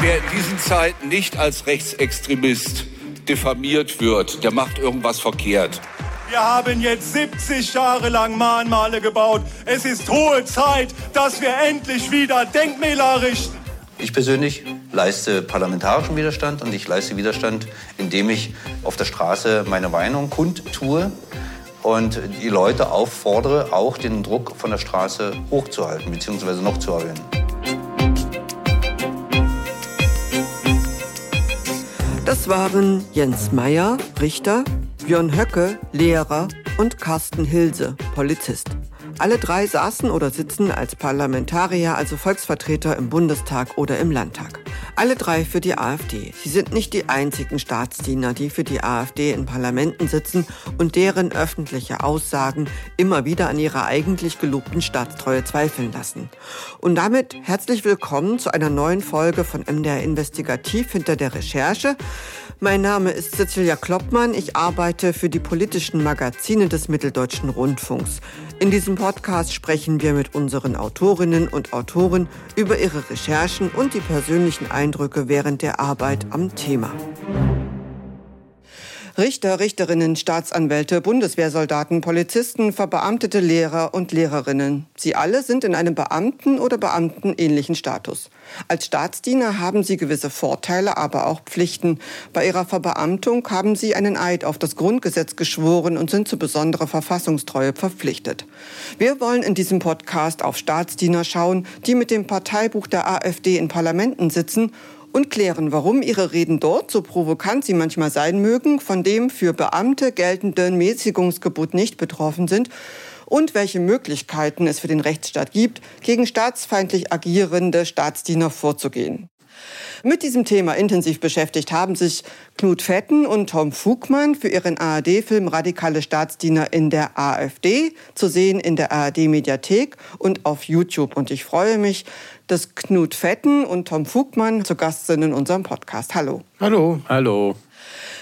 Wer in diesen Zeiten nicht als Rechtsextremist diffamiert wird, der macht irgendwas verkehrt. Wir haben jetzt 70 Jahre lang Mahnmale gebaut. Es ist hohe Zeit, dass wir endlich wieder Denkmäler errichten. Ich persönlich leiste parlamentarischen Widerstand und ich leiste Widerstand, indem ich auf der Straße meine Meinung kundtue und die Leute auffordere, auch den Druck von der Straße hochzuhalten bzw. noch zu erhöhen. Das waren Jens Meyer, Richter, Björn Höcke, Lehrer und Carsten Hilse, Polizist. Alle drei saßen oder sitzen als Parlamentarier, also Volksvertreter im Bundestag oder im Landtag. Alle drei für die AfD. Sie sind nicht die einzigen Staatsdiener, die für die AfD in Parlamenten sitzen und deren öffentliche Aussagen immer wieder an ihrer eigentlich gelobten Staatstreue zweifeln lassen. Und damit herzlich willkommen zu einer neuen Folge von MDR Investigativ hinter der Recherche. Mein Name ist Cecilia Kloppmann. Ich arbeite für die politischen Magazine des Mitteldeutschen Rundfunks. In diesem Podcast sprechen wir mit unseren Autorinnen und Autoren über ihre Recherchen und die persönlichen Eindrücke während der Arbeit am Thema. Richter, Richterinnen, Staatsanwälte, Bundeswehrsoldaten, Polizisten, verbeamtete Lehrer und Lehrerinnen. Sie alle sind in einem Beamten- oder Beamtenähnlichen Status. Als Staatsdiener haben sie gewisse Vorteile, aber auch Pflichten. Bei ihrer Verbeamtung haben sie einen Eid auf das Grundgesetz geschworen und sind zu besonderer Verfassungstreue verpflichtet. Wir wollen in diesem Podcast auf Staatsdiener schauen, die mit dem Parteibuch der AfD in Parlamenten sitzen und klären, warum ihre Reden dort, so provokant sie manchmal sein mögen, von dem für Beamte geltenden Mäßigungsgebot nicht betroffen sind und welche Möglichkeiten es für den Rechtsstaat gibt, gegen staatsfeindlich agierende Staatsdiener vorzugehen. Mit diesem Thema intensiv beschäftigt haben sich Knut Fetten und Tom Fugmann für ihren ARD-Film Radikale Staatsdiener in der AfD, zu sehen in der ARD-Mediathek und auf YouTube. Und ich freue mich, dass Knut Fetten und Tom Fugmann zu Gast sind in unserem Podcast. Hallo. Hallo. Hallo.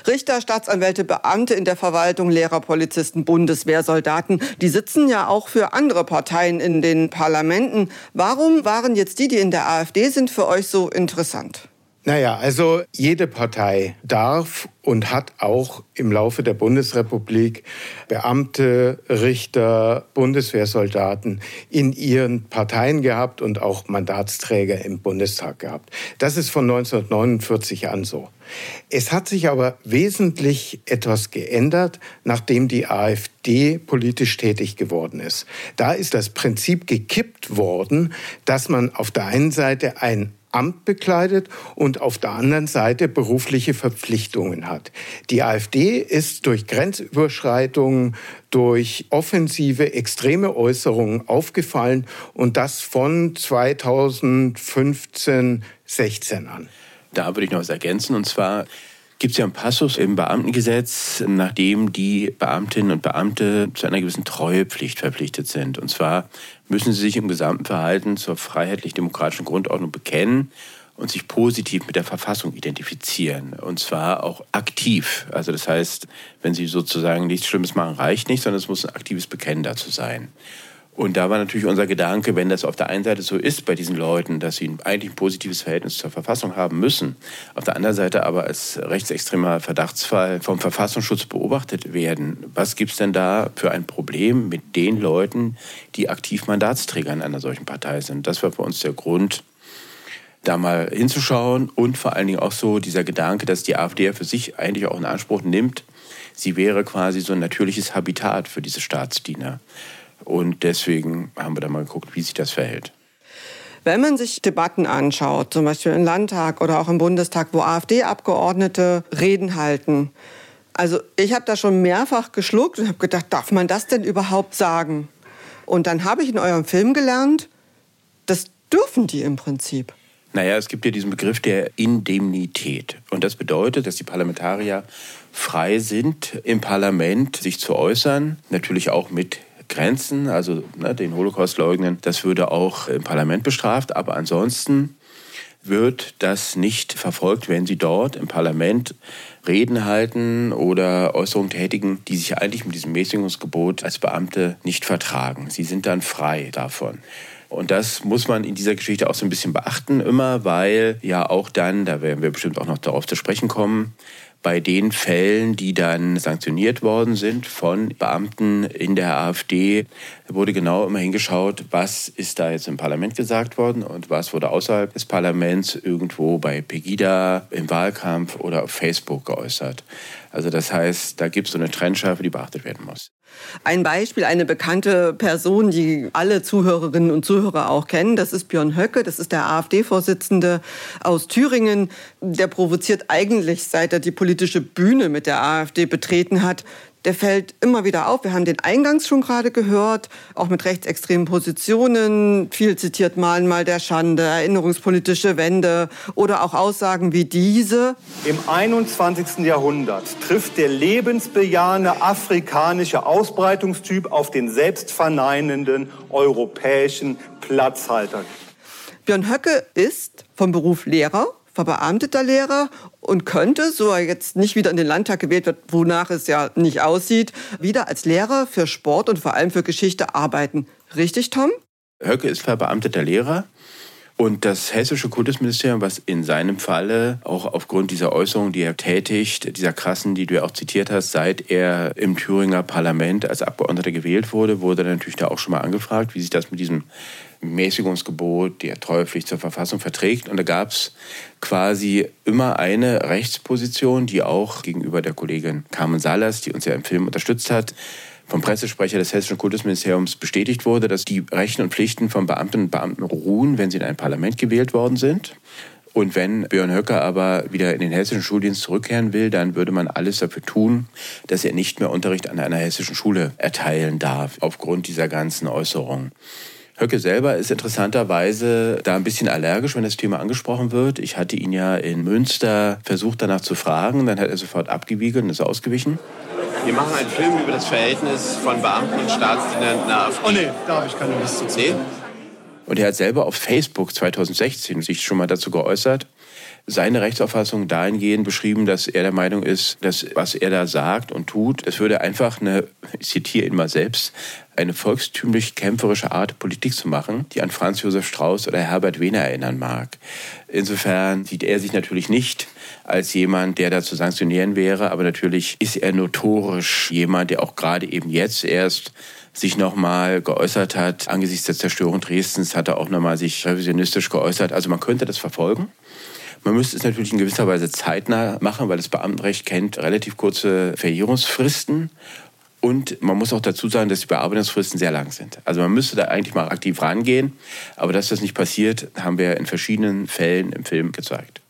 Richter, Staatsanwälte, Beamte in der Verwaltung, Lehrer, Polizisten, Bundeswehrsoldaten, die sitzen ja auch für andere Parteien in den Parlamenten. Warum waren jetzt die, die in der AfD sind, für euch so interessant? Naja, also jede Partei darf und hat auch im Laufe der Bundesrepublik Beamte, Richter, Bundeswehrsoldaten in ihren Parteien gehabt und auch Mandatsträger im Bundestag gehabt. Das ist von 1949 an so. Es hat sich aber wesentlich etwas geändert, nachdem die AfD politisch tätig geworden ist. Da ist das Prinzip gekippt worden, dass man auf der einen Seite ein Amt bekleidet und auf der anderen Seite berufliche Verpflichtungen hat. Die AfD ist durch Grenzüberschreitungen, durch offensive, extreme Äußerungen aufgefallen und das von 2015, 16 an. Da würde ich noch was ergänzen und zwar gibt es ja einen Passus im Beamtengesetz, nachdem die Beamtinnen und Beamte zu einer gewissen Treuepflicht verpflichtet sind. Und zwar müssen sie sich im gesamten Verhalten zur freiheitlich-demokratischen Grundordnung bekennen und sich positiv mit der Verfassung identifizieren. Und zwar auch aktiv. Also das heißt, wenn sie sozusagen nichts Schlimmes machen, reicht nicht, sondern es muss ein aktives Bekennen dazu sein. Und da war natürlich unser Gedanke, wenn das auf der einen Seite so ist bei diesen Leuten, dass sie eigentlich ein positives Verhältnis zur Verfassung haben müssen, auf der anderen Seite aber als rechtsextremer Verdachtsfall vom Verfassungsschutz beobachtet werden, was gibt es denn da für ein Problem mit den Leuten, die aktiv Mandatsträger in einer solchen Partei sind? Das war für uns der Grund, da mal hinzuschauen und vor allen Dingen auch so dieser Gedanke, dass die AfD für sich eigentlich auch in Anspruch nimmt, sie wäre quasi so ein natürliches Habitat für diese Staatsdiener. Und deswegen haben wir da mal geguckt, wie sich das verhält. Wenn man sich Debatten anschaut, zum Beispiel im Landtag oder auch im Bundestag, wo AfD-Abgeordnete Reden halten, also ich habe da schon mehrfach geschluckt und habe gedacht, darf man das denn überhaupt sagen? Und dann habe ich in eurem Film gelernt, das dürfen die im Prinzip. Naja, es gibt ja diesen Begriff der Indemnität. Und das bedeutet, dass die Parlamentarier frei sind, im Parlament sich zu äußern, natürlich auch mit Grenzen, also ne, den Holocaust leugnen, das würde auch im Parlament bestraft. Aber ansonsten wird das nicht verfolgt, wenn sie dort im Parlament Reden halten oder Äußerungen tätigen, die sich eigentlich mit diesem Mäßigungsgebot als Beamte nicht vertragen. Sie sind dann frei davon. Und das muss man in dieser Geschichte auch so ein bisschen beachten immer, weil ja auch dann, da werden wir bestimmt auch noch darauf zu sprechen kommen, bei den Fällen, die dann sanktioniert worden sind von Beamten in der AfD, wurde genau immer hingeschaut, was ist da jetzt im Parlament gesagt worden und was wurde außerhalb des Parlaments irgendwo bei Pegida im Wahlkampf oder auf Facebook geäußert. Also das heißt, da gibt es so eine Trennschärfe, die beachtet werden muss. Ein Beispiel, eine bekannte Person, die alle Zuhörerinnen und Zuhörer auch kennen, das ist Björn Höcke, das ist der AfD-Vorsitzende aus Thüringen. Der provoziert eigentlich, seit er die politische Bühne mit der AfD betreten hat, der fällt immer wieder auf. Wir haben den eingangs schon gerade gehört, auch mit rechtsextremen Positionen, viel zitiert Malen mal der Schande, erinnerungspolitische Wende oder auch Aussagen wie diese. Im 21. Jahrhundert trifft der lebensbejahende afrikanische Ausbreitungstyp auf den selbstverneinenden europäischen Platzhalter. Björn Höcke ist vom Beruf Lehrer verbeamteter Lehrer und könnte, so er jetzt nicht wieder in den Landtag gewählt wird, wonach es ja nicht aussieht, wieder als Lehrer für Sport und vor allem für Geschichte arbeiten. Richtig, Tom? Höcke ist verbeamteter Lehrer. Und das hessische Kultusministerium, was in seinem Falle auch aufgrund dieser Äußerungen, die er tätigt, dieser krassen, die du ja auch zitiert hast, seit er im Thüringer Parlament als Abgeordneter gewählt wurde, wurde natürlich da auch schon mal angefragt, wie sich das mit diesem Mäßigungsgebot, der Treuepflicht zur Verfassung verträgt. Und da gab es quasi immer eine Rechtsposition, die auch gegenüber der Kollegin Carmen Salas, die uns ja im Film unterstützt hat, vom Pressesprecher des Hessischen Kultusministeriums bestätigt wurde, dass die Rechte und Pflichten von Beamtinnen und Beamten ruhen, wenn sie in ein Parlament gewählt worden sind. Und wenn Björn Höcker aber wieder in den hessischen Schuldienst zurückkehren will, dann würde man alles dafür tun, dass er nicht mehr Unterricht an einer hessischen Schule erteilen darf, aufgrund dieser ganzen Äußerungen. Höcke selber ist interessanterweise da ein bisschen allergisch, wenn das Thema angesprochen wird. Ich hatte ihn ja in Münster versucht, danach zu fragen. Dann hat er sofort abgewiegelt und ist ausgewichen. Wir machen einen Film über das Verhältnis von Beamten und Staatsdienern nach. Oh nee, da habe ich keine Lust zu. Nee? Und er hat selber auf Facebook 2016 sich schon mal dazu geäußert, seine Rechtsauffassung dahingehend beschrieben, dass er der Meinung ist, dass was er da sagt und tut, das würde einfach eine, ich zitiere ihn mal selbst, eine volkstümlich kämpferische Art, Politik zu machen, die an Franz Josef Strauß oder Herbert Wehner erinnern mag. Insofern sieht er sich natürlich nicht als jemand, der da zu sanktionieren wäre, aber natürlich ist er notorisch jemand, der auch gerade eben jetzt erst sich nochmal geäußert hat. Angesichts der Zerstörung Dresdens hat er auch nochmal sich revisionistisch geäußert. Also man könnte das verfolgen. Man müsste es natürlich in gewisser Weise zeitnah machen, weil das Beamtenrecht kennt relativ kurze Verjährungsfristen. Und man muss auch dazu sagen, dass die Bearbeitungsfristen sehr lang sind. Also man müsste da eigentlich mal aktiv rangehen. Aber dass das nicht passiert, haben wir in verschiedenen Fällen im Film gezeigt.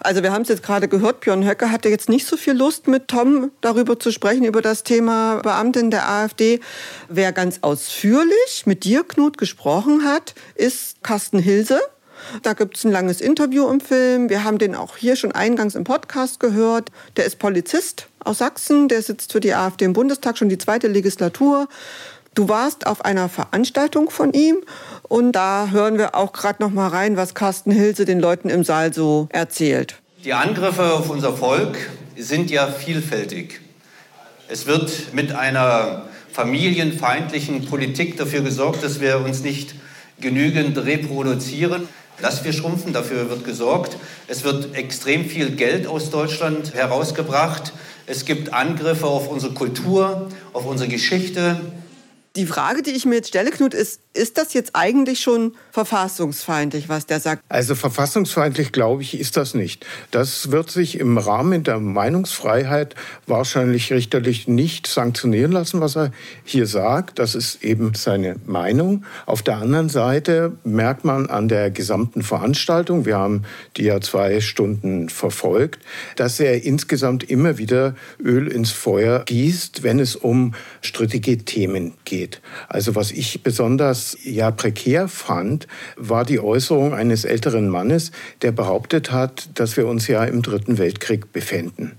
Also wir haben es jetzt gerade gehört, Björn Höcke hatte jetzt nicht so viel Lust mit Tom darüber zu sprechen, über das Thema Beamtin der AfD. Wer ganz ausführlich mit dir, Knut, gesprochen hat, ist Carsten Hilse. Da gibt es ein langes Interview im Film. Wir haben den auch hier schon eingangs im Podcast gehört. Der ist Polizist aus Sachsen, der sitzt für die AfD im Bundestag schon die zweite Legislatur. Du warst auf einer Veranstaltung von ihm und da hören wir auch gerade noch mal rein, was Carsten Hilse den Leuten im Saal so erzählt. Die Angriffe auf unser Volk sind ja vielfältig. Es wird mit einer familienfeindlichen Politik dafür gesorgt, dass wir uns nicht genügend reproduzieren dass wir schrumpfen. Dafür wird gesorgt. Es wird extrem viel Geld aus Deutschland herausgebracht. Es gibt Angriffe auf unsere Kultur, auf unsere Geschichte. Die Frage, die ich mir jetzt stelle, Knut, ist, ist das jetzt eigentlich schon verfassungsfeindlich, was der sagt? Also verfassungsfeindlich, glaube ich, ist das nicht. Das wird sich im Rahmen der Meinungsfreiheit wahrscheinlich richterlich nicht sanktionieren lassen, was er hier sagt. Das ist eben seine Meinung. Auf der anderen Seite merkt man an der gesamten Veranstaltung, wir haben die ja zwei Stunden verfolgt, dass er insgesamt immer wieder Öl ins Feuer gießt, wenn es um strittige Themen geht. Also was ich besonders ja prekär fand, war die Äußerung eines älteren Mannes, der behauptet hat, dass wir uns ja im Dritten Weltkrieg befänden.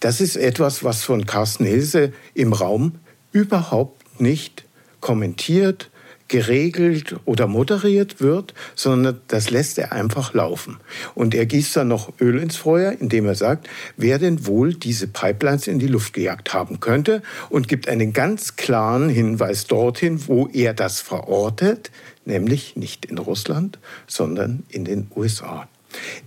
Das ist etwas, was von Carsten Hilse im Raum überhaupt nicht kommentiert, geregelt oder moderiert wird, sondern das lässt er einfach laufen. Und er gießt dann noch Öl ins Feuer, indem er sagt, wer denn wohl diese Pipelines in die Luft gejagt haben könnte und gibt einen ganz klaren Hinweis dorthin, wo er das verortet, nämlich nicht in Russland, sondern in den USA.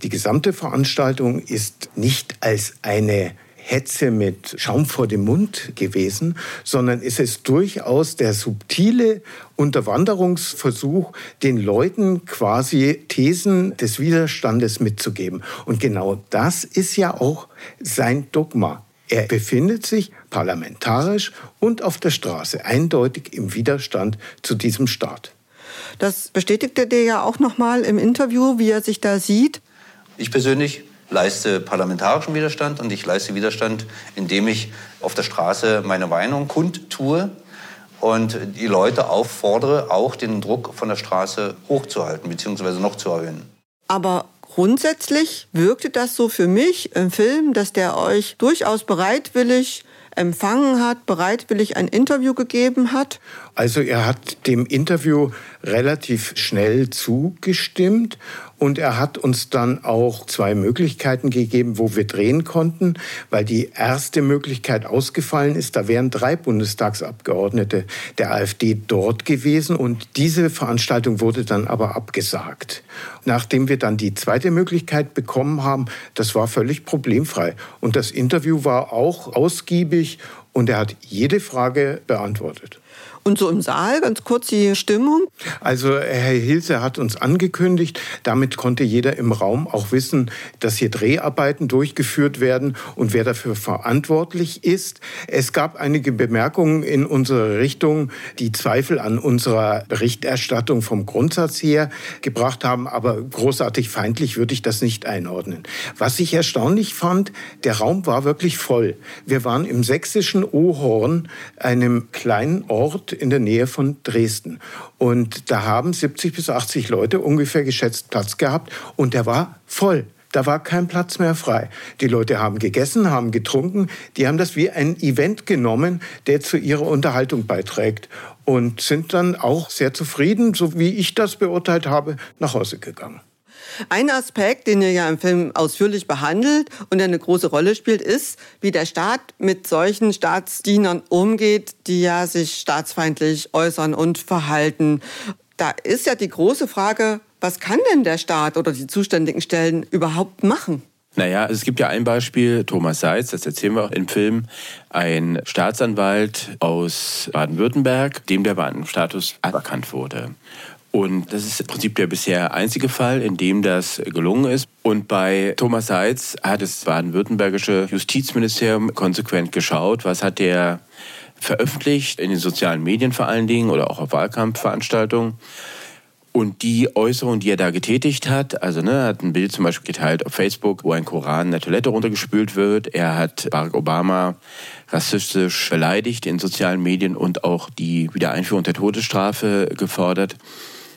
Die gesamte Veranstaltung ist nicht als eine Hetze mit Schaum vor dem Mund gewesen, sondern es ist durchaus der subtile Unterwanderungsversuch, den Leuten quasi Thesen des Widerstandes mitzugeben. Und genau das ist ja auch sein Dogma. Er befindet sich parlamentarisch und auf der Straße eindeutig im Widerstand zu diesem Staat. Das bestätigte der ja auch noch mal im Interview, wie er sich da sieht. Ich persönlich leiste parlamentarischen Widerstand und ich leiste Widerstand, indem ich auf der Straße meine Meinung kundtue und die Leute auffordere, auch den Druck von der Straße hochzuhalten bzw. noch zu erhöhen. Aber grundsätzlich wirkte das so für mich im Film, dass der euch durchaus bereitwillig empfangen hat, bereitwillig ein Interview gegeben hat? Also er hat dem Interview relativ schnell zugestimmt und er hat uns dann auch zwei Möglichkeiten gegeben, wo wir drehen konnten, weil die erste Möglichkeit ausgefallen ist. Da wären drei Bundestagsabgeordnete der AfD dort gewesen und diese Veranstaltung wurde dann aber abgesagt. Nachdem wir dann die zweite Möglichkeit bekommen haben, das war völlig problemfrei. Und das Interview war auch ausgiebig und er hat jede Frage beantwortet. Und so im Saal, ganz kurz die Stimmung. Also Herr Hilse hat uns angekündigt, damit konnte jeder im Raum auch wissen, dass hier Dreharbeiten durchgeführt werden und wer dafür verantwortlich ist. Es gab einige Bemerkungen in unsere Richtung, die Zweifel an unserer Berichterstattung vom Grundsatz her gebracht haben, aber großartig feindlich würde ich das nicht einordnen. Was ich erstaunlich fand, der Raum war wirklich voll. Wir waren im sächsischen Ohorn, einem kleinen Ort, in der Nähe von Dresden. Und da haben 70 bis 80 Leute ungefähr geschätzt Platz gehabt und der war voll. Da war kein Platz mehr frei. Die Leute haben gegessen, haben getrunken. Die haben das wie ein Event genommen, der zu ihrer Unterhaltung beiträgt. Und sind dann auch sehr zufrieden, so wie ich das beurteilt habe, nach Hause gegangen. Ein Aspekt, den ihr ja im Film ausführlich behandelt und der eine große Rolle spielt, ist, wie der Staat mit solchen Staatsdienern umgeht, die ja sich staatsfeindlich äußern und verhalten. Da ist ja die große Frage, was kann denn der Staat oder die zuständigen Stellen überhaupt machen? Naja, es gibt ja ein Beispiel, Thomas Seitz, das erzählen wir auch im Film, ein Staatsanwalt aus Baden-Württemberg, dem der Beamtenstatus aberkannt wurde. Und das ist im Prinzip der bisher einzige Fall, in dem das gelungen ist. Und bei Thomas Seitz hat das baden-württembergische Justizministerium konsequent geschaut, was hat der veröffentlicht, in den sozialen Medien vor allen Dingen oder auch auf Wahlkampfveranstaltungen. Und die Äußerung, die er da getätigt hat, also ne, hat ein Bild zum Beispiel geteilt auf Facebook, wo ein Koran in der Toilette runtergespült wird. Er hat Barack Obama rassistisch beleidigt in sozialen Medien und auch die Wiedereinführung der Todesstrafe gefordert.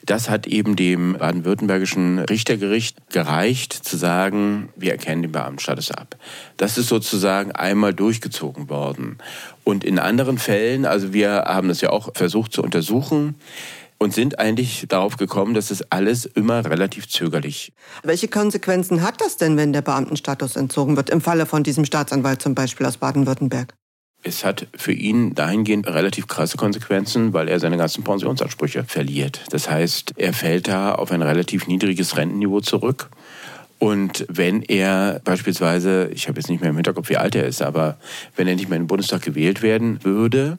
Das hat eben dem baden-württembergischen Richtergericht gereicht, zu sagen, wir erkennen den Beamtenstatus ab. Das ist sozusagen einmal durchgezogen worden. Und in anderen Fällen, also wir haben das ja auch versucht zu untersuchen, und sind eigentlich darauf gekommen, dass es alles immer relativ zögerlich. Welche Konsequenzen hat das denn, wenn der Beamtenstatus entzogen wird, im Falle von diesem Staatsanwalt zum Beispiel aus Baden-Württemberg? Es hat für ihn dahingehend relativ krasse Konsequenzen, weil er seine ganzen Pensionsansprüche verliert. Das heißt, er fällt da auf ein relativ niedriges Rentenniveau zurück. Und wenn er beispielsweise, ich habe jetzt nicht mehr im Hinterkopf, wie alt er ist, aber wenn er nicht mehr in den Bundestag gewählt werden würde,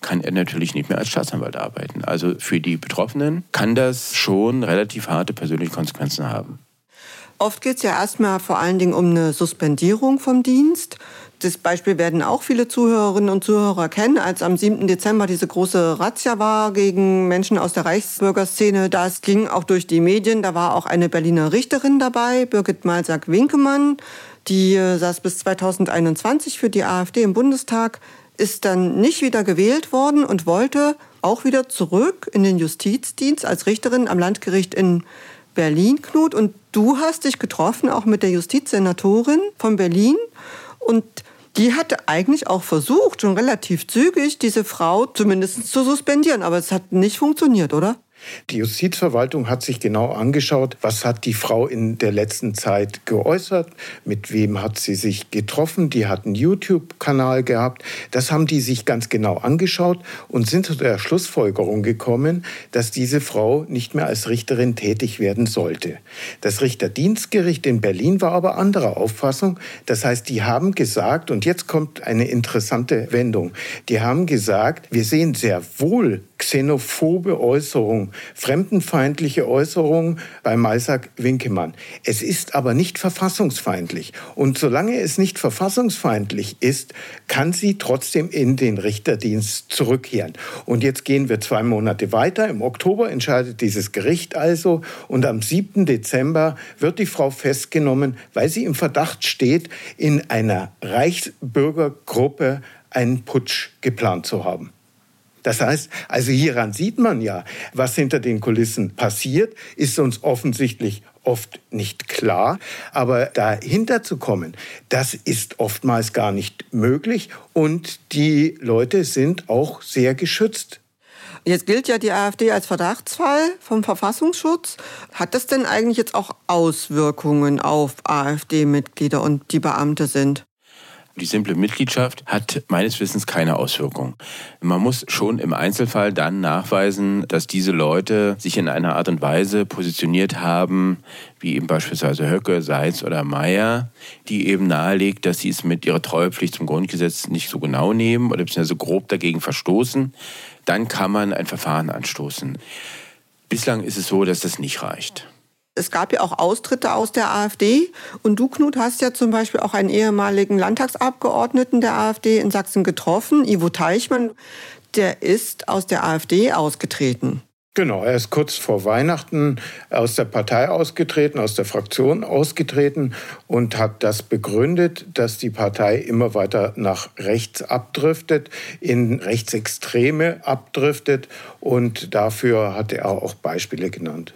kann er natürlich nicht mehr als Staatsanwalt arbeiten. Also für die Betroffenen kann das schon relativ harte persönliche Konsequenzen haben. Oft geht es ja erstmal vor allen Dingen um eine Suspendierung vom Dienst. Das Beispiel werden auch viele Zuhörerinnen und Zuhörer kennen, als am 7. Dezember diese große Razzia war gegen Menschen aus der Reichsbürgerszene. Das ging auch durch die Medien. Da war auch eine Berliner Richterin dabei, Birgit Malsack-Winkemann. Die äh, saß bis 2021 für die AfD im Bundestag, ist dann nicht wieder gewählt worden und wollte auch wieder zurück in den Justizdienst als Richterin am Landgericht in Berlin, Knut. Und du hast dich getroffen, auch mit der Justizsenatorin von Berlin. Und Die hatte eigentlich auch versucht, schon relativ zügig, diese Frau zumindest zu suspendieren, aber es hat nicht funktioniert, oder? Die Justizverwaltung hat sich genau angeschaut, was hat die Frau in der letzten Zeit geäußert, mit wem hat sie sich getroffen. Die hat einen YouTube-Kanal gehabt. Das haben die sich ganz genau angeschaut und sind zu der Schlussfolgerung gekommen, dass diese Frau nicht mehr als Richterin tätig werden sollte. Das Richterdienstgericht in Berlin war aber anderer Auffassung. Das heißt, die haben gesagt, und jetzt kommt eine interessante Wendung, die haben gesagt, wir sehen sehr wohl xenophobe Äußerungen, fremdenfeindliche Äußerungen bei Maisak Winkemann. Es ist aber nicht verfassungsfeindlich. Und solange es nicht verfassungsfeindlich ist, kann sie trotzdem in den Richterdienst zurückkehren. Und jetzt gehen wir zwei Monate weiter. Im Oktober entscheidet dieses Gericht also. Und am 7. Dezember wird die Frau festgenommen, weil sie im Verdacht steht, in einer Reichsbürgergruppe einen Putsch geplant zu haben. Das heißt, also hieran sieht man ja, was hinter den Kulissen passiert, ist uns offensichtlich oft nicht klar. Aber dahinter zu kommen, das ist oftmals gar nicht möglich. Und die Leute sind auch sehr geschützt. Jetzt gilt ja die AfD als Verdachtsfall vom Verfassungsschutz. Hat das denn eigentlich jetzt auch Auswirkungen auf AfD-Mitglieder und die Beamte sind? Die simple Mitgliedschaft hat meines Wissens keine Auswirkung. Man muss schon im Einzelfall dann nachweisen, dass diese Leute sich in einer Art und Weise positioniert haben, wie eben beispielsweise Höcke, Seitz oder Meyer, die eben nahelegt, dass sie es mit ihrer Treuepflicht zum Grundgesetz nicht so genau nehmen oder beziehungsweise grob dagegen verstoßen. Dann kann man ein Verfahren anstoßen. Bislang ist es so, dass das nicht reicht es gab ja auch Austritte aus der AfD. Und du, Knut, hast ja zum Beispiel auch einen ehemaligen Landtagsabgeordneten der AfD in Sachsen getroffen, Ivo Teichmann. Der ist aus der AfD ausgetreten. Genau, er ist kurz vor Weihnachten aus der Partei ausgetreten, aus der Fraktion ausgetreten und hat das begründet, dass die Partei immer weiter nach rechts abdriftet, in Rechtsextreme abdriftet und dafür hat er auch Beispiele genannt.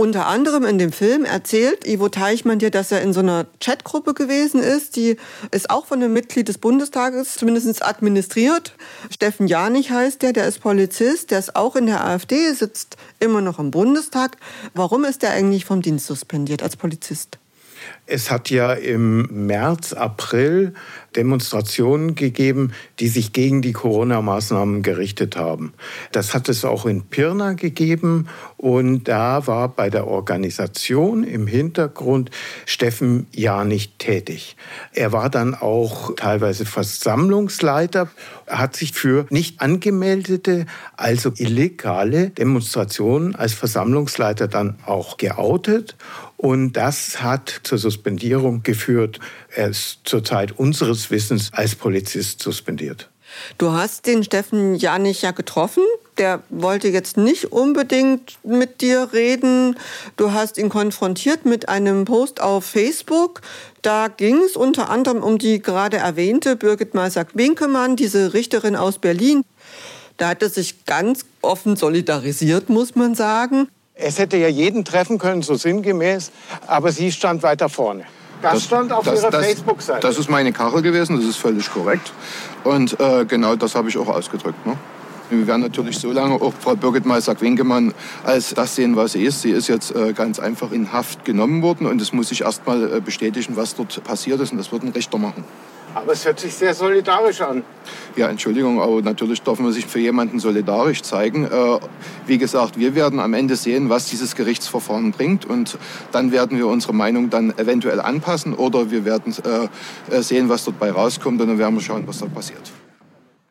Unter anderem in dem Film erzählt Ivo Teichmann dir, dass er in so einer Chatgruppe gewesen ist. Die ist auch von einem Mitglied des Bundestages zumindest administriert. Steffen Janich heißt der, der ist Polizist, der ist auch in der AfD, sitzt immer noch im Bundestag. Warum ist der eigentlich vom Dienst suspendiert als Polizist? Es hat ja im März, April Demonstrationen gegeben, die sich gegen die Corona-Maßnahmen gerichtet haben. Das hat es auch in Pirna gegeben und da war bei der Organisation im Hintergrund Steffen ja nicht tätig. Er war dann auch teilweise Versammlungsleiter, hat sich für nicht angemeldete, also illegale Demonstrationen als Versammlungsleiter dann auch geoutet und das hat zur Suspendierung geführt. Er ist zurzeit unseres Wissens als Polizist suspendiert. Du hast den Steffen Janich ja getroffen. Der wollte jetzt nicht unbedingt mit dir reden. Du hast ihn konfrontiert mit einem Post auf Facebook. Da ging es unter anderem um die gerade erwähnte Birgit Meisack-Winkemann, diese Richterin aus Berlin. Da hat er sich ganz offen solidarisiert, muss man sagen. Es hätte ja jeden treffen können, so sinngemäß, aber sie stand weiter vorne. Das, das stand auf das, ihrer Facebook-Seite. Das ist meine Kachel gewesen, das ist völlig korrekt. Und äh, genau das habe ich auch ausgedrückt. Ne? Wir werden natürlich so lange auch Frau Birgit Meisack-Winkemann als das sehen, was sie ist. Sie ist jetzt äh, ganz einfach in Haft genommen worden und es muss sich erst mal äh, bestätigen, was dort passiert ist. Und das wird ein Richter machen. Aber es hört sich sehr solidarisch an. Ja, Entschuldigung, aber natürlich darf man sich für jemanden solidarisch zeigen. Äh, wie gesagt, wir werden am Ende sehen, was dieses Gerichtsverfahren bringt und dann werden wir unsere Meinung dann eventuell anpassen oder wir werden äh, sehen, was dort bei rauskommt und dann werden wir schauen, was da passiert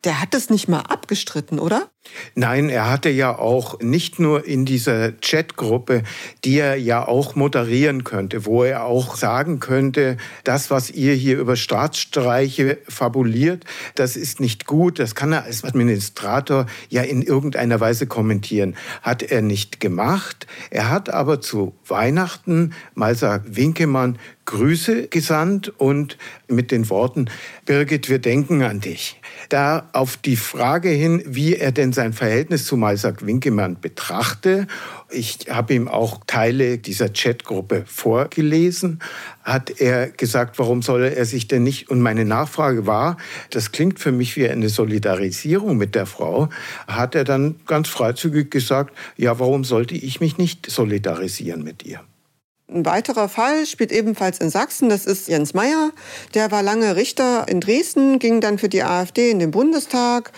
der hat es nicht mal abgestritten, oder? Nein, er hatte ja auch nicht nur in dieser Chatgruppe, die er ja auch moderieren könnte, wo er auch sagen könnte, das, was ihr hier über Staatsstreiche fabuliert, das ist nicht gut, das kann er als Administrator ja in irgendeiner Weise kommentieren. Hat er nicht gemacht. Er hat aber zu Weihnachten Malsa Winkemann Grüße gesandt und mit den Worten, Birgit, wir denken an dich. Da auf die Frage hin, wie er denn sein Verhältnis zu Maisak Winkemann betrachte, ich habe ihm auch Teile dieser Chatgruppe vorgelesen, hat er gesagt, warum solle er sich denn nicht, und meine Nachfrage war, das klingt für mich wie eine Solidarisierung mit der Frau, hat er dann ganz freizügig gesagt, ja, warum sollte ich mich nicht solidarisieren mit ihr? Ein weiterer Fall spielt ebenfalls in Sachsen. Das ist Jens Meyer. Der war lange Richter in Dresden, ging dann für die AfD in den Bundestag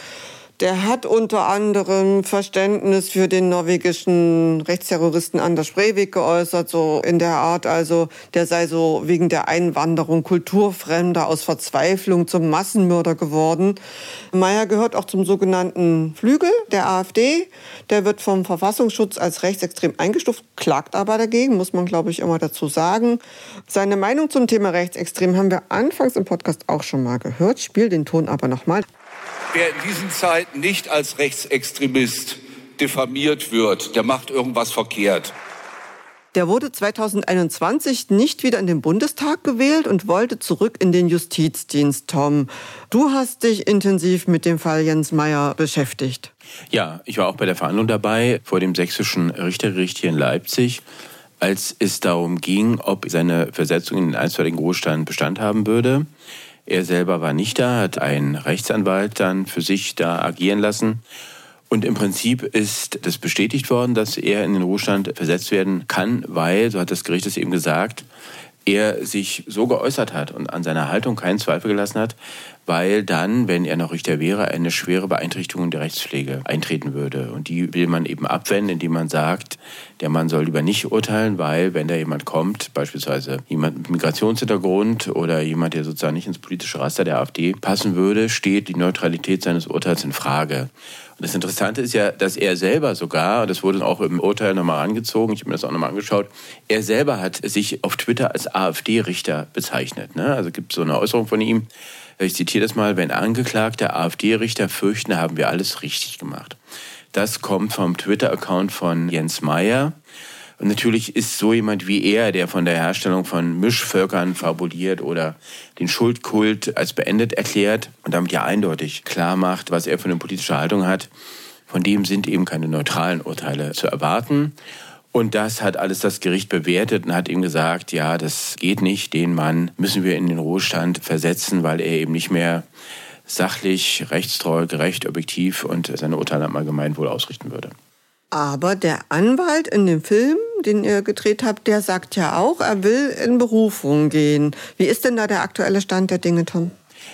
der hat unter anderem Verständnis für den norwegischen Rechtsterroristen Anders Breivik geäußert, so in der Art, also der sei so wegen der Einwanderung Kulturfremder aus Verzweiflung zum Massenmörder geworden. Meyer gehört auch zum sogenannten Flügel der AfD. Der wird vom Verfassungsschutz als rechtsextrem eingestuft, klagt aber dagegen, muss man glaube ich immer dazu sagen. Seine Meinung zum Thema rechtsextrem haben wir anfangs im Podcast auch schon mal gehört. Spiel den Ton aber nochmal. Wer in diesen Zeiten nicht als Rechtsextremist diffamiert wird, der macht irgendwas verkehrt. Der wurde 2021 nicht wieder in den Bundestag gewählt und wollte zurück in den Justizdienst, Tom. Du hast dich intensiv mit dem Fall Jens Meyer beschäftigt. Ja, ich war auch bei der Verhandlung dabei vor dem sächsischen Richtergericht hier in Leipzig, als es darum ging, ob seine Versetzung in den einstweiligen Ruhestand Bestand haben würde. Er selber war nicht da, hat einen Rechtsanwalt dann für sich da agieren lassen. Und im Prinzip ist das bestätigt worden, dass er in den Ruhestand versetzt werden kann, weil, so hat das Gericht es eben gesagt, er sich so geäußert hat und an seiner Haltung keinen Zweifel gelassen hat, weil dann, wenn er noch Richter wäre, eine schwere Beeinträchtigung der Rechtspflege eintreten würde. Und die will man eben abwenden, indem man sagt, der Mann soll lieber nicht urteilen, weil wenn da jemand kommt, beispielsweise jemand mit Migrationshintergrund oder jemand, der sozusagen nicht ins politische Raster der AfD passen würde, steht die Neutralität seines Urteils in Frage. Und das Interessante ist ja, dass er selber sogar, das wurde auch im Urteil nochmal angezogen, ich habe mir das auch nochmal angeschaut, er selber hat sich auf Twitter als AfD-Richter bezeichnet. Ne? Also gibt es so eine Äußerung von ihm, ich zitiere das mal, wenn Angeklagte AfD-Richter fürchten, haben wir alles richtig gemacht. Das kommt vom Twitter-Account von Jens Meyer. Und natürlich ist so jemand wie er, der von der Herstellung von Mischvölkern fabuliert oder den Schuldkult als beendet erklärt und damit ja eindeutig klar macht, was er für eine politische Haltung hat, von dem sind eben keine neutralen Urteile zu erwarten. Und das hat alles das Gericht bewertet und hat ihm gesagt, ja, das geht nicht, den Mann müssen wir in den Ruhestand versetzen, weil er eben nicht mehr sachlich, rechtstreu, gerecht, objektiv und seine Urteile am Allgemeinwohl ausrichten würde. Aber der Anwalt in dem Film, den ihr gedreht habt, der sagt ja auch, er will in Berufung gehen. Wie ist denn da der aktuelle Stand der Dinge, Tom?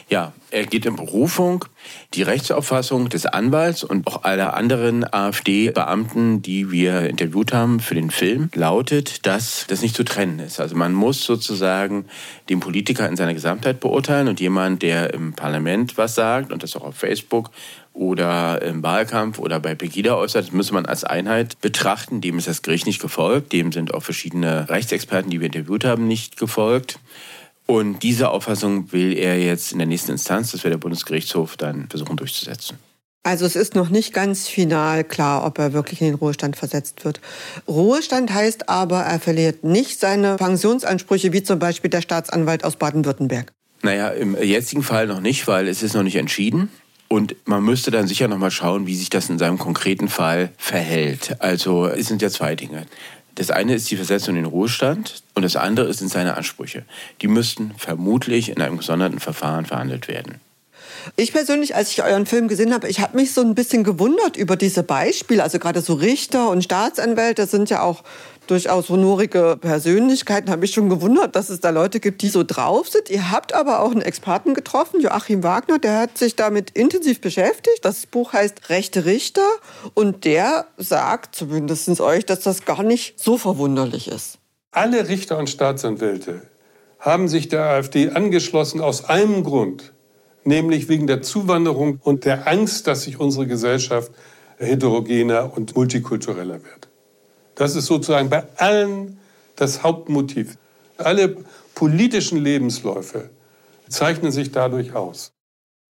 Ja, er geht in Berufung. Die Rechtsauffassung des Anwalts und auch aller anderen AfD-Beamten, die wir interviewt haben für den Film, lautet, dass das nicht zu trennen ist. Also man muss sozusagen den Politiker in seiner Gesamtheit beurteilen und jemand, der im Parlament was sagt und das auch auf Facebook oder im Wahlkampf oder bei Pegida äußert, das müsse man als Einheit betrachten. Dem ist das Gericht nicht gefolgt. Dem sind auch verschiedene Rechtsexperten, die wir interviewt haben, nicht gefolgt. Und diese Auffassung will er jetzt in der nächsten Instanz, das wird der Bundesgerichtshof, dann versuchen durchzusetzen. Also es ist noch nicht ganz final klar, ob er wirklich in den Ruhestand versetzt wird. Ruhestand heißt aber, er verliert nicht seine Pensionsansprüche, wie zum Beispiel der Staatsanwalt aus Baden-Württemberg. Naja, im jetzigen Fall noch nicht, weil es ist noch nicht entschieden. Und man müsste dann sicher noch mal schauen, wie sich das in seinem konkreten Fall verhält. Also es sind ja zwei Dinge. Das eine ist die Versetzung in den Ruhestand und das andere sind seine Ansprüche. Die müssten vermutlich in einem gesonderten Verfahren verhandelt werden. Ich persönlich, als ich euren Film gesehen habe, ich habe mich so ein bisschen gewundert über diese Beispiele. Also gerade so Richter und Staatsanwälte sind ja auch durchaus honorige Persönlichkeiten, habe ich schon gewundert, dass es da Leute gibt, die so drauf sind. Ihr habt aber auch einen Experten getroffen, Joachim Wagner, der hat sich damit intensiv beschäftigt. Das Buch heißt Rechte Richter und der sagt zumindest euch, dass das gar nicht so verwunderlich ist. Alle Richter und Staatsanwälte haben sich der AfD angeschlossen aus einem Grund, nämlich wegen der Zuwanderung und der Angst, dass sich unsere Gesellschaft heterogener und multikultureller wird. Das ist sozusagen bei allen das Hauptmotiv. Alle politischen Lebensläufe zeichnen sich dadurch aus.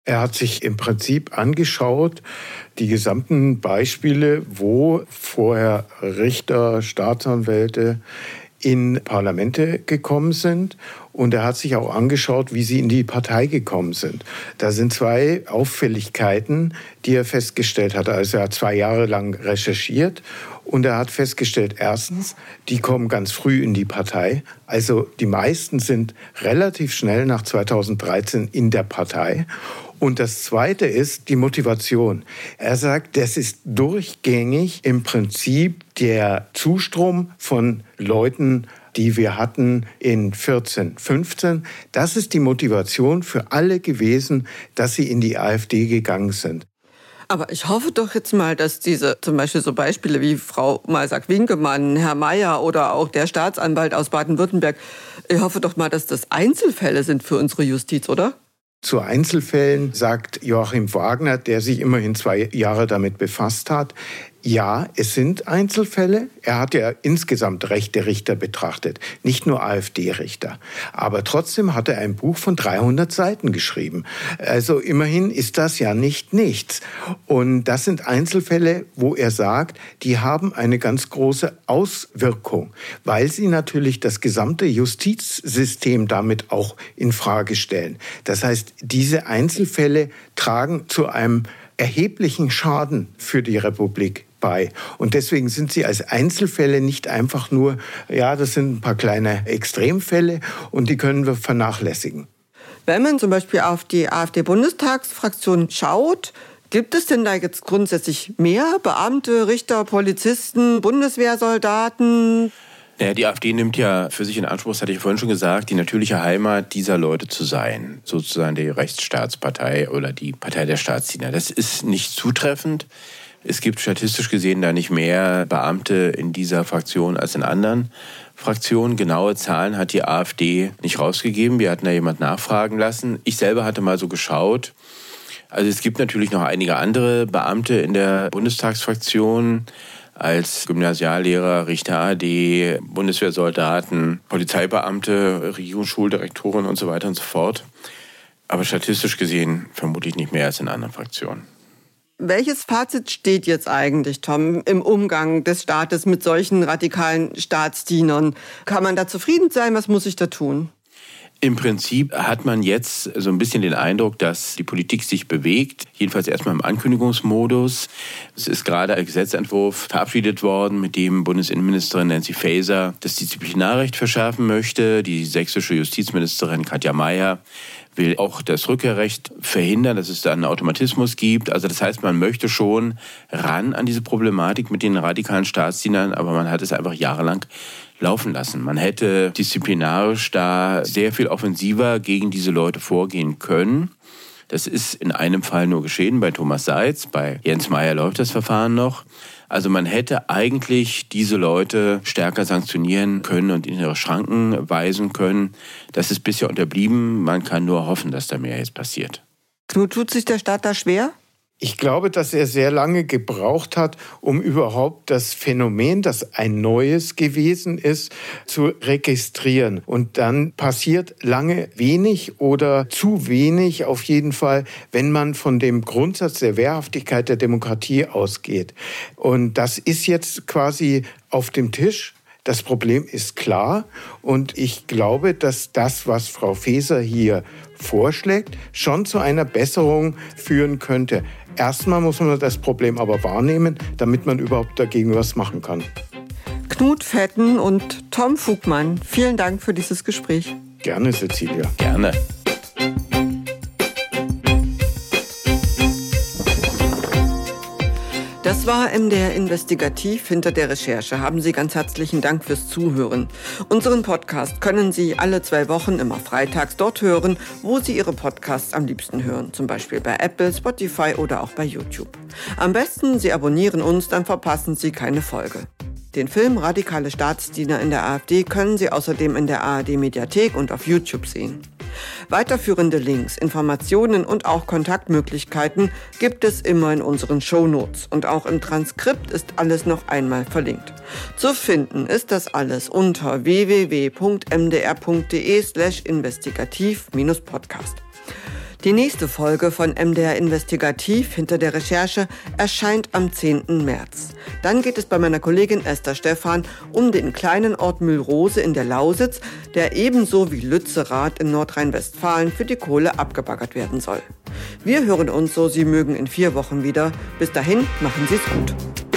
Er hat sich im Prinzip angeschaut, die gesamten Beispiele, wo vorher Richter, Staatsanwälte in Parlamente gekommen sind und er hat sich auch angeschaut, wie sie in die Partei gekommen sind. Da sind zwei Auffälligkeiten, die er festgestellt hat. Also er hat zwei Jahre lang recherchiert und er hat festgestellt, erstens, die kommen ganz früh in die Partei. Also die meisten sind relativ schnell nach 2013 in der Partei. Und das Zweite ist die Motivation. Er sagt, das ist durchgängig im Prinzip der Zustrom von Leuten, die wir hatten in 14, 15. Das ist die Motivation für alle gewesen, dass sie in die AfD gegangen sind. Aber ich hoffe doch jetzt mal, dass diese zum Beispiel so Beispiele wie Frau Malsack-Winkemann, Herr Mayer oder auch der Staatsanwalt aus Baden-Württemberg, ich hoffe doch mal, dass das Einzelfälle sind für unsere Justiz, oder? Zu Einzelfällen sagt Joachim Wagner, der sich immerhin zwei Jahre damit befasst hat, ja, es sind Einzelfälle. Er hat ja insgesamt rechte Richter betrachtet, nicht nur AfD-Richter. Aber trotzdem hat er ein Buch von 300 Seiten geschrieben. Also immerhin ist das ja nicht nichts. Und das sind Einzelfälle, wo er sagt, die haben eine ganz große Auswirkung, weil sie natürlich das gesamte Justizsystem damit auch in Frage stellen. Das heißt, diese Einzelfälle tragen zu einem erheblichen Schaden für die Republik bei. Und deswegen sind sie als Einzelfälle nicht einfach nur, ja, das sind ein paar kleine Extremfälle und die können wir vernachlässigen. Wenn man zum Beispiel auf die AfD-Bundestagsfraktion schaut, gibt es denn da jetzt grundsätzlich mehr Beamte, Richter, Polizisten, Bundeswehrsoldaten? Naja, die AfD nimmt ja für sich in Anspruch, das hatte ich vorhin schon gesagt, die natürliche Heimat dieser Leute zu sein. Sozusagen die Rechtsstaatspartei oder die Partei der Staatsdiener. Das ist nicht zutreffend. Es gibt statistisch gesehen da nicht mehr Beamte in dieser Fraktion als in anderen Fraktionen. Genaue Zahlen hat die AfD nicht rausgegeben. Wir hatten da jemand nachfragen lassen. Ich selber hatte mal so geschaut. Also es gibt natürlich noch einige andere Beamte in der Bundestagsfraktion als Gymnasiallehrer, Richter AD, Bundeswehrsoldaten, Polizeibeamte, Regierungsschuldirektoren und so weiter und so fort. Aber statistisch gesehen vermute ich nicht mehr als in anderen Fraktionen. Welches Fazit steht jetzt eigentlich, Tom, im Umgang des Staates mit solchen radikalen Staatsdienern? Kann man da zufrieden sein? Was muss ich da tun? Im Prinzip hat man jetzt so ein bisschen den Eindruck, dass die Politik sich bewegt, jedenfalls erstmal im Ankündigungsmodus. Es ist gerade ein Gesetzentwurf verabschiedet worden, mit dem Bundesinnenministerin Nancy Faeser das Disziplinarrecht verschärfen möchte. Die sächsische Justizministerin Katja Mayer will auch das Rückkehrrecht verhindern, dass es da einen Automatismus gibt. Also das heißt, man möchte schon ran an diese Problematik mit den radikalen Staatsdienern, aber man hat es einfach jahrelang laufen lassen. Man hätte disziplinarisch da sehr viel offensiver gegen diese Leute vorgehen können. Das ist in einem Fall nur geschehen bei Thomas Seitz. Bei Jens Meyer läuft das Verfahren noch. Also man hätte eigentlich diese Leute stärker sanktionieren können und in ihre Schranken weisen können. Das ist bisher unterblieben. Man kann nur hoffen, dass da mehr jetzt passiert. Knut, tut sich der Staat da schwer? Ich glaube, dass er sehr lange gebraucht hat, um überhaupt das Phänomen, das ein neues gewesen ist, zu registrieren. Und dann passiert lange wenig oder zu wenig auf jeden Fall, wenn man von dem Grundsatz der Wehrhaftigkeit der Demokratie ausgeht. Und das ist jetzt quasi auf dem Tisch. Das Problem ist klar und ich glaube, dass das, was Frau Faeser hier vorschlägt, schon zu einer Besserung führen könnte. Erstmal muss man das Problem aber wahrnehmen, damit man überhaupt dagegen was machen kann. Knut Fetten und Tom Fugmann, vielen Dank für dieses Gespräch. Gerne, Cecilia. Gerne. Das war MDR Investigativ hinter der Recherche. Haben Sie ganz herzlichen Dank fürs Zuhören. Unseren Podcast können Sie alle zwei Wochen immer freitags dort hören, wo Sie Ihre Podcasts am liebsten hören. Zum Beispiel bei Apple, Spotify oder auch bei YouTube. Am besten Sie abonnieren uns, dann verpassen Sie keine Folge. Den Film Radikale Staatsdiener in der AfD können Sie außerdem in der ARD Mediathek und auf YouTube sehen. Weiterführende Links, Informationen und auch Kontaktmöglichkeiten gibt es immer in unseren Shownotes und auch im Transkript ist alles noch einmal verlinkt. Zu finden ist das alles unter www.mdr.de slash investigativ-podcast. Die nächste Folge von MDR Investigativ hinter der Recherche erscheint am 10. März. Dann geht es bei meiner Kollegin Esther Stephan um den kleinen Ort Mühlrose in der Lausitz, der ebenso wie Lützerath in Nordrhein-Westfalen für die Kohle abgebaggert werden soll. Wir hören uns, so Sie mögen, in vier Wochen wieder. Bis dahin, machen Sie es gut.